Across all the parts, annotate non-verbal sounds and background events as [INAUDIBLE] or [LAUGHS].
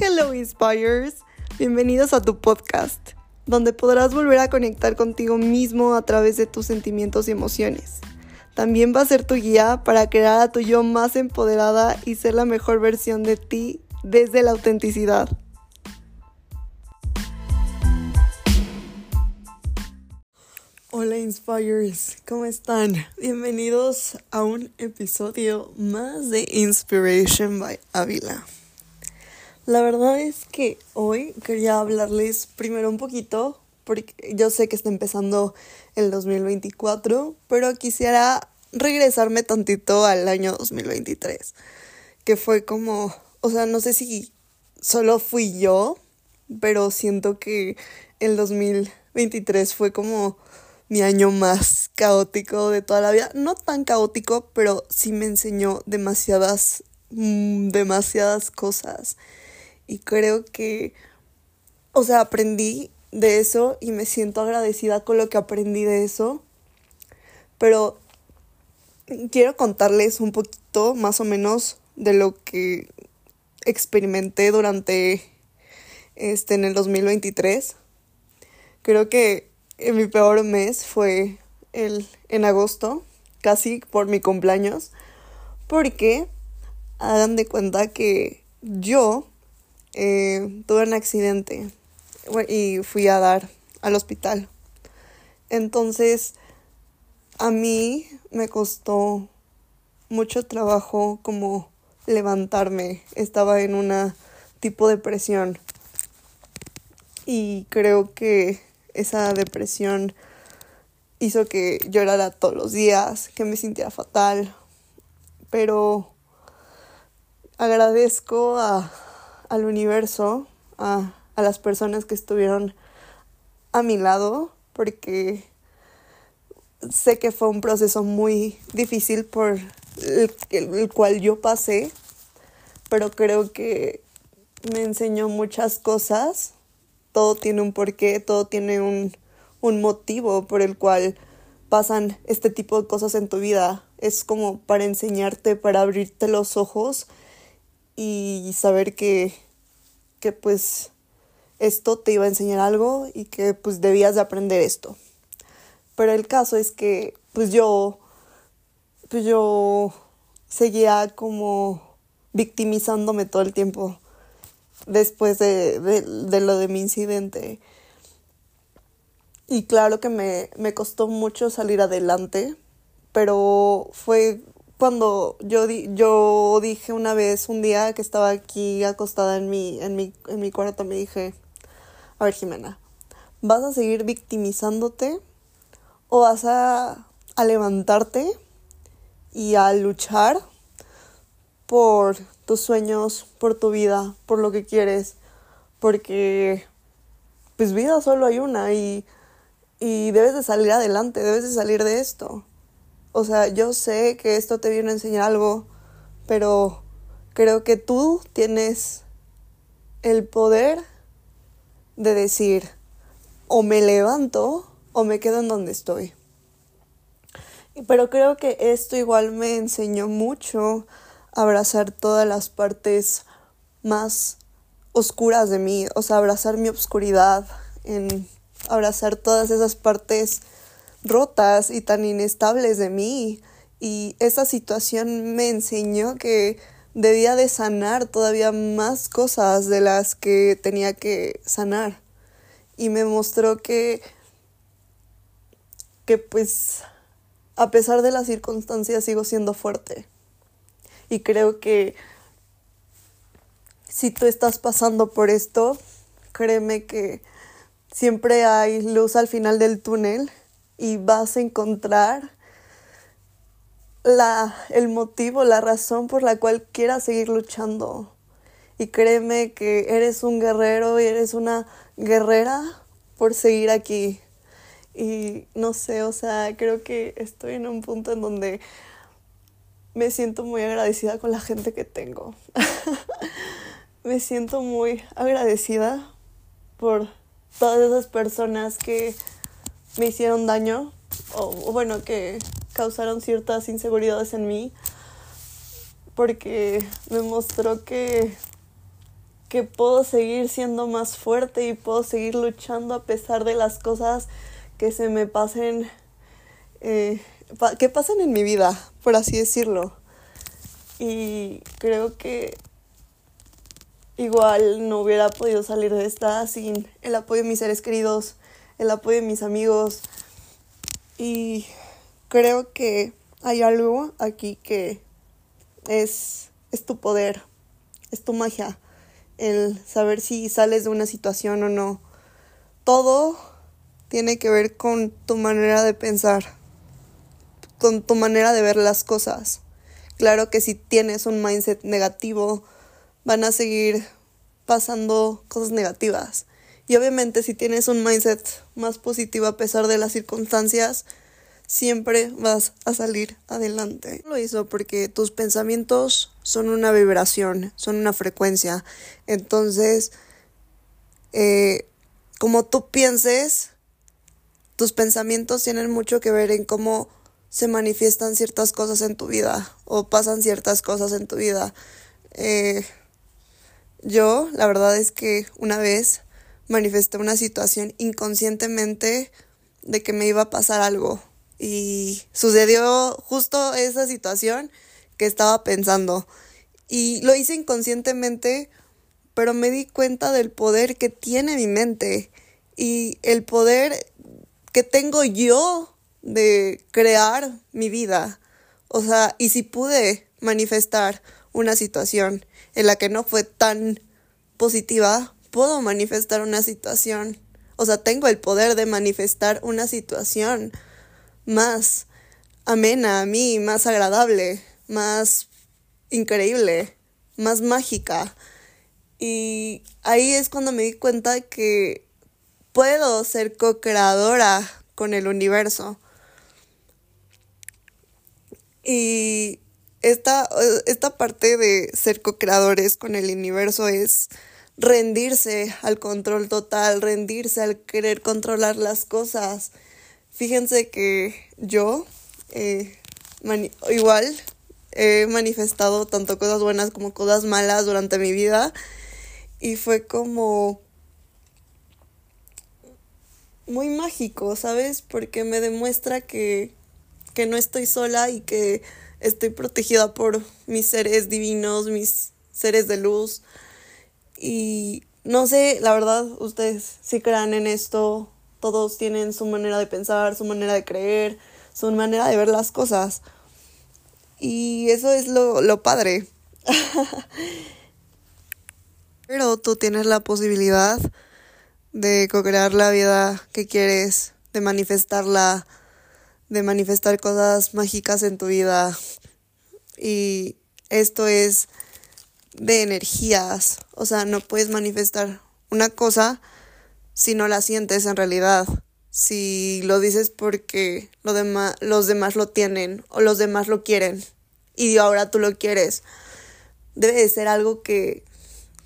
Hello Inspires, bienvenidos a tu podcast, donde podrás volver a conectar contigo mismo a través de tus sentimientos y emociones. También va a ser tu guía para crear a tu yo más empoderada y ser la mejor versión de ti desde la autenticidad. Hola Inspires, ¿cómo están? Bienvenidos a un episodio más de Inspiration by Avila. La verdad es que hoy quería hablarles primero un poquito, porque yo sé que está empezando el 2024, pero quisiera regresarme tantito al año 2023, que fue como, o sea, no sé si solo fui yo, pero siento que el 2023 fue como mi año más caótico de toda la vida. No tan caótico, pero sí me enseñó demasiadas, mm, demasiadas cosas. Y creo que, o sea, aprendí de eso y me siento agradecida con lo que aprendí de eso. Pero quiero contarles un poquito más o menos de lo que experimenté durante este en el 2023. Creo que mi peor mes fue el, en agosto, casi por mi cumpleaños, porque hagan de cuenta que yo eh, tuve un accidente y fui a dar al hospital. Entonces, a mí me costó mucho trabajo como levantarme. Estaba en una tipo de presión. Y creo que esa depresión hizo que llorara todos los días, que me sintiera fatal, pero agradezco a, al universo, a, a las personas que estuvieron a mi lado, porque sé que fue un proceso muy difícil por el, el, cual yo pasé, pero creo que me enseñó muchas cosas todo tiene un porqué, todo tiene un, un motivo por el cual pasan este tipo de cosas en tu vida. Es como para enseñarte, para abrirte los ojos y saber que, que pues esto te iba a enseñar algo y que pues debías de aprender esto. Pero el caso es que pues yo pues yo seguía como victimizándome todo el tiempo después de, de, lo de mi incidente. Y claro que me, me costó mucho salir adelante, pero fue cuando yo, di, yo dije una vez, un día que estaba aquí acostada en mi, en, mi, en mi cuarto, me dije, a ver Jimena, ¿vas a seguir victimizándote o vas a, a levantarte y a luchar por tus sueños, por tu vida, por lo que quieres, porque pues vida solo hay una y, y debes de salir adelante, debes de salir de esto. O sea, yo sé que esto te viene a enseñar algo, pero creo que tú tienes el poder de decir o me levanto o me quedo en donde estoy. Pero creo que esto igual me enseñó mucho abrazar todas las partes más oscuras de mí, o sea, abrazar mi oscuridad, en abrazar todas esas partes rotas y tan inestables de mí. Y esa situación me enseñó que debía de sanar todavía más cosas de las que tenía que sanar. Y me mostró que que pues a pesar de las circunstancias sigo siendo fuerte. Y creo que si tú estás pasando por esto, créeme que siempre hay luz al final del túnel y vas a encontrar la, el motivo, la razón por la cual quieras seguir luchando. Y créeme que eres un guerrero y eres una guerrera por seguir aquí. Y no sé, o sea, creo que estoy en un punto en donde me siento muy agradecida con la gente que tengo. [LAUGHS] me siento muy agradecida por todas esas personas que me hicieron daño o, bueno, que causaron ciertas inseguridades en mí porque me mostró que que puedo seguir siendo más fuerte y puedo seguir luchando a pesar de las cosas que se me pasen, eh, que pasen en mi vida, por así decirlo. Y creo que igual no hubiera podido salir de esta sin el apoyo de mis seres queridos, el apoyo de mis amigos. Y creo que hay algo aquí que es, es tu poder, es tu magia, el saber si sales de una situación o no. Todo tiene que ver con tu manera de pensar, con tu manera de ver las cosas. Claro que si tienes un mindset negativo, van a seguir pasando cosas negativas. Y obviamente si tienes un mindset más positivo a pesar de las circunstancias, siempre vas a salir adelante. Lo hizo porque tus pensamientos son una vibración, son una frecuencia. Entonces, eh, como tú pienses, tus pensamientos tienen mucho que ver en cómo se manifiestan ciertas cosas en tu vida o pasan ciertas cosas en tu vida. Eh, yo, la verdad es que una vez manifesté una situación inconscientemente de que me iba a pasar algo y sucedió justo esa situación que estaba pensando. Y lo hice inconscientemente, pero me di cuenta del poder que tiene mi mente y el poder que tengo yo de crear mi vida. O sea, y si pude manifestar una situación en la que no fue tan positiva, puedo manifestar una situación. O sea, tengo el poder de manifestar una situación más amena a mí, más agradable, más increíble, más mágica. Y ahí es cuando me di cuenta que puedo ser co-creadora con el universo. Y esta, esta parte de ser co-creadores con el universo es rendirse al control total, rendirse al querer controlar las cosas Fíjense que yo eh, igual he manifestado tanto cosas buenas como cosas malas durante mi vida y fue como muy mágico, ¿sabes? Porque me demuestra que, que no estoy sola y que estoy protegida por mis seres divinos, mis seres de luz. Y no sé, la verdad, ustedes si crean en esto todos tienen su manera de pensar, su manera de creer, su manera de ver las cosas. Y eso es lo, lo padre. [LAUGHS] Pero tú tienes la posibilidad de co-crear la vida que quieres, de manifestarla, de manifestar cosas mágicas en tu vida. Y esto es de energías. O sea, no puedes manifestar una cosa si no la sientes en realidad, si lo dices porque lo los demás lo tienen o los demás lo quieren y ahora tú lo quieres. Debe de ser algo que,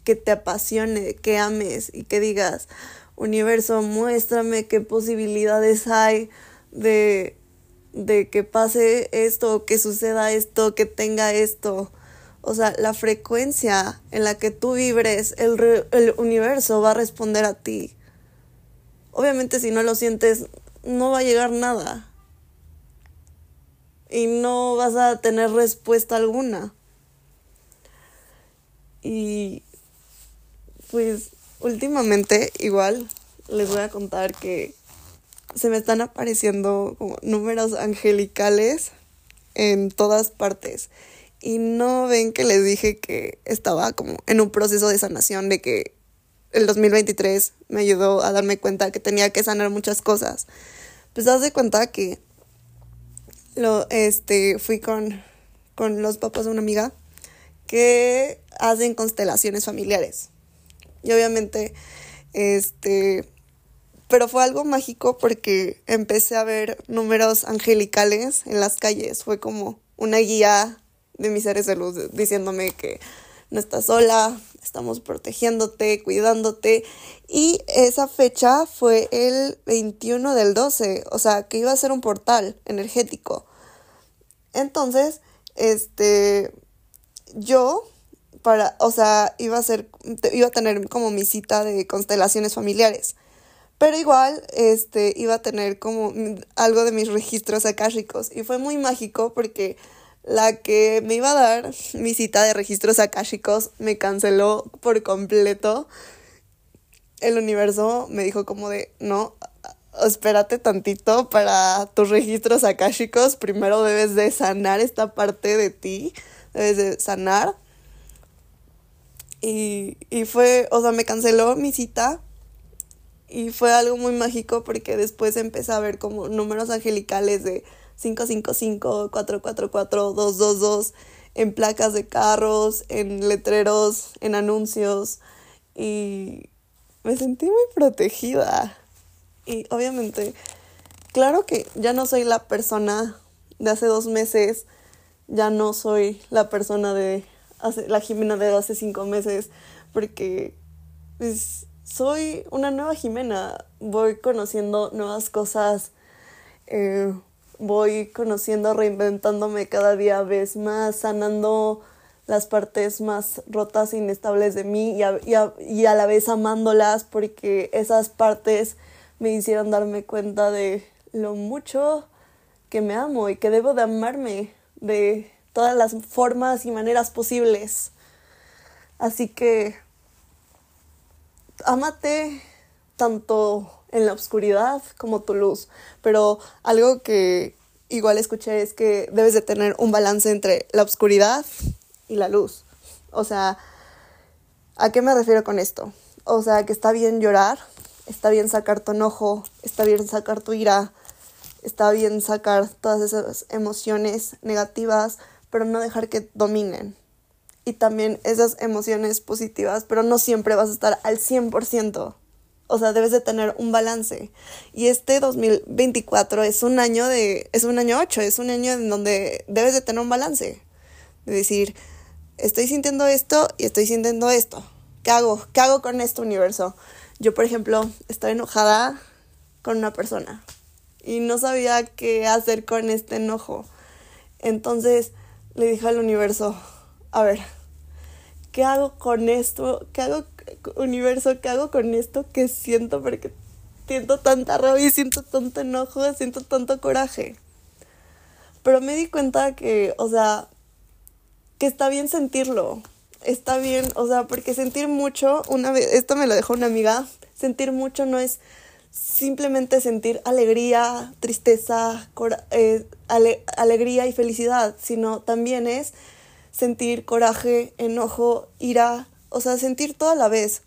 que te apasione, que ames y que digas, universo, muéstrame qué posibilidades hay de, de que pase esto, que suceda esto, que tenga esto. O sea, la frecuencia en la que tú vibres, el, el universo va a responder a ti. Obviamente si no lo sientes, no va a llegar nada. Y no vas a tener respuesta alguna. Y pues últimamente igual les voy a contar que se me están apareciendo como números angelicales en todas partes. Y no ven que les dije que estaba como en un proceso de sanación, de que el 2023 me ayudó a darme cuenta que tenía que sanar muchas cosas. Pues das de cuenta que lo, este, fui con, con los papás de una amiga que hacen constelaciones familiares. Y obviamente, este, pero fue algo mágico porque empecé a ver números angelicales en las calles. Fue como una guía de mis seres de luz diciéndome que no estás sola, estamos protegiéndote, cuidándote. Y esa fecha fue el 21 del 12, o sea, que iba a ser un portal energético. Entonces, este, yo para, o sea, iba a ser, iba a tener como mi cita de constelaciones familiares. Pero igual, este, iba a tener como algo de mis registros akáshicos. Y fue muy mágico porque la que me iba a dar mi cita de registros akáshicos me canceló por completo. El universo me dijo como de, no, espérate tantito para tus registros akáshicos. Primero debes de sanar esta parte de ti. Debes de sanar. Y, y fue, o sea, me canceló mi cita y fue algo muy mágico porque después empecé a ver como números angelicales de 555, 444, 222 en placas de carros, en letreros, en anuncios y me sentí muy protegida. Y obviamente, claro que ya no soy la persona de hace dos meses, ya no soy la persona de hace, la Jimena de hace cinco meses, porque pues, soy una nueva Jimena, voy conociendo nuevas cosas, eh, voy conociendo, reinventándome cada día vez más, sanando las partes más rotas e inestables de mí y a, y a, la vez amándolas porque esas partes me hicieron darme cuenta de lo mucho que me amo y que debo de amarme de todas las formas y maneras posibles. Así que Amate tanto en la oscuridad como tu luz. Pero algo que igual escuché es que debes de tener un balance entre la oscuridad y la luz. O sea, ¿a qué me refiero con esto? O sea, que está bien llorar, está bien sacar tu enojo, está bien sacar tu ira, está bien sacar todas esas emociones negativas, pero no dejar que dominen y también esas emociones positivas, pero no siempre vas a estar al 100%. O sea, debes de tener un balance. Y este 2024 es un año de es un año 8, es un año en donde debes de tener un balance. De decir, estoy sintiendo esto y estoy sintiendo esto. ¿Qué hago? ¿Qué hago con este universo? Yo, por ejemplo, estoy enojada con una persona y no sabía qué hacer con este enojo. Entonces le dije al universo, a ver, ¿qué hago con esto? ¿Qué hago, universo? ¿Qué hago con esto que siento? Porque siento tanta rabia, siento tanto enojo, siento tanto coraje. Pero me di cuenta que, o sea, que está bien sentirlo. Está bien, o sea, porque sentir mucho, una vez, esto me lo dejó una amiga, sentir mucho no es simplemente sentir alegría, tristeza, eh, alegría y felicidad, sino también es sentir coraje, enojo, ira, o sea, sentir todo a la vez.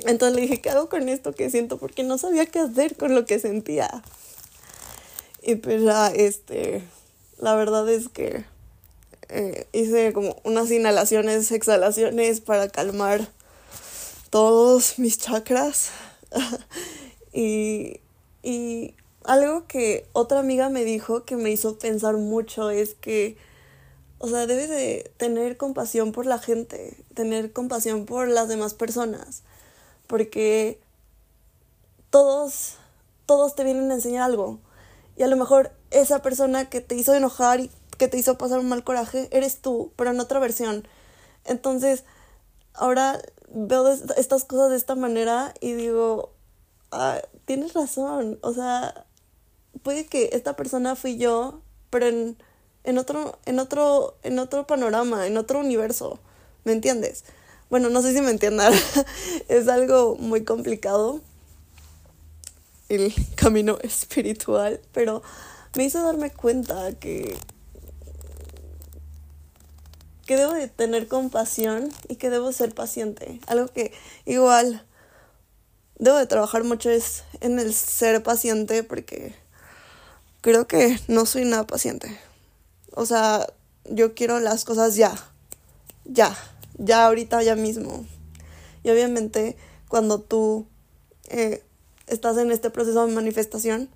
Entonces le dije, ¿qué hago con esto que siento? Porque no sabía qué hacer con lo que sentía. Y pues ya, este, la verdad es que eh, hice como unas inhalaciones, exhalaciones para calmar todos mis chakras. [LAUGHS] y, y algo que otra amiga me dijo que me hizo pensar mucho es que o sea, debes de tener compasión por la gente, tener compasión por las demás personas, porque todos, todos te vienen a enseñar algo. Y a lo mejor esa persona que te hizo enojar y que te hizo pasar un mal coraje, eres tú, pero en otra versión. Entonces, ahora veo estas cosas de esta manera y digo, ah, tienes razón, o sea, puede que esta persona fui yo, pero en en otro, en otro, en otro panorama, en otro universo. ¿Me entiendes? Bueno, no sé si me entiendan. [LAUGHS] es algo muy complicado el camino [LAUGHS] espiritual, pero me hizo darme cuenta que que debo de tener compasión y que debo ser paciente. Algo que igual debo de trabajar mucho es en el ser paciente porque creo que no soy nada paciente. O sea, yo quiero las cosas ya. Ya. Ya ahorita, ya mismo. Y obviamente cuando tú eh, estás en este proceso de manifestación,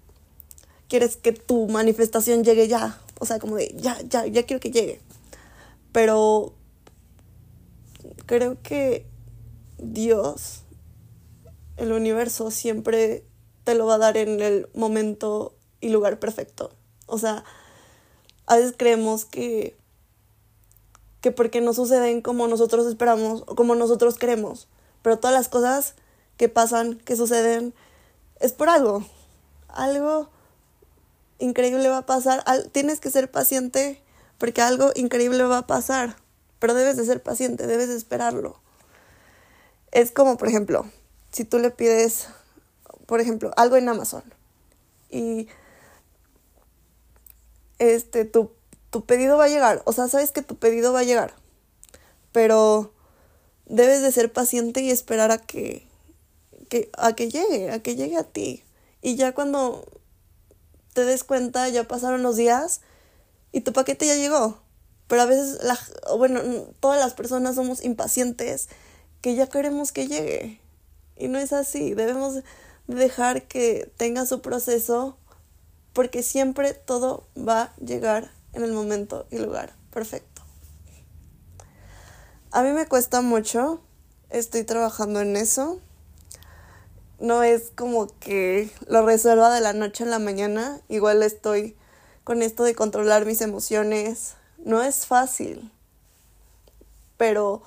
quieres que tu manifestación llegue ya. O sea, como de ya, ya, ya quiero que llegue. Pero creo que Dios, el universo, siempre te lo va a dar en el momento y lugar perfecto. O sea, a veces creemos que, que porque no suceden como nosotros esperamos o como nosotros queremos. Pero todas las cosas que pasan, que suceden, es por algo. Algo increíble va a pasar. tienes que ser paciente porque algo increíble va a pasar. Pero debes de ser paciente, debes de esperarlo. Es como, por ejemplo, si tú le pides, por ejemplo, algo en Amazon y este, tu, tu pedido va a llegar. O sea, sabes que tu pedido va a llegar. Pero debes de ser paciente y esperar a que, que, a que llegue, a que llegue a ti. Y ya cuando te des cuenta, ya pasaron los días y tu paquete ya llegó. Pero a veces, la, bueno, todas las personas somos impacientes que ya queremos que llegue. Y no es así. Debemos dejar que tenga su proceso porque siempre todo va a llegar en el momento y lugar perfecto. A mí me cuesta mucho, estoy trabajando en eso. No es como que lo resuelva de la noche a la mañana, igual estoy con esto de controlar mis emociones. No es fácil, pero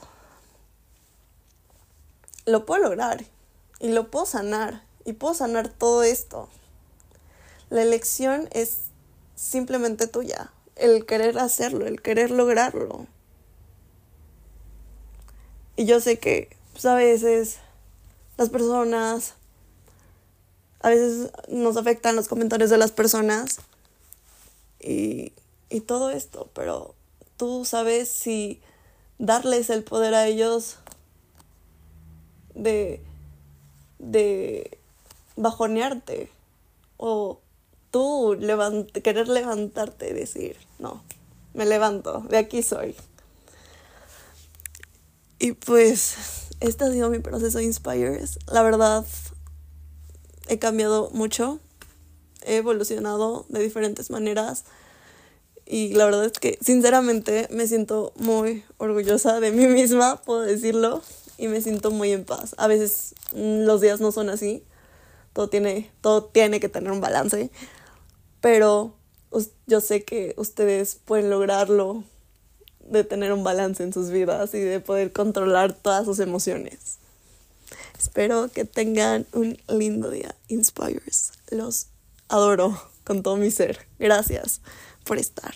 lo puedo lograr y lo puedo sanar y puedo sanar todo esto. La elección es simplemente tuya, el querer hacerlo, el querer lograrlo. Y yo sé que pues, a veces las personas, a veces nos afectan los comentarios de las personas y, y todo esto, pero tú sabes si darles el poder a ellos de, de bajonearte o tú querer levantarte y decir, no, me levanto, de aquí soy. Y pues, este ha sido mi proceso Inspires. La verdad, he cambiado mucho, he evolucionado de diferentes maneras. Y la verdad es que sinceramente me siento muy orgullosa de mí misma, puedo decirlo, y me siento muy en paz. A veces mm, los días no son así, todo tiene, todo tiene que tener un balance, pero yo sé que ustedes pueden lograrlo de tener un balance en sus vidas y de poder controlar todas sus emociones. Espero que tengan un lindo día. Inspires. Los adoro con todo mi ser. Gracias por estar.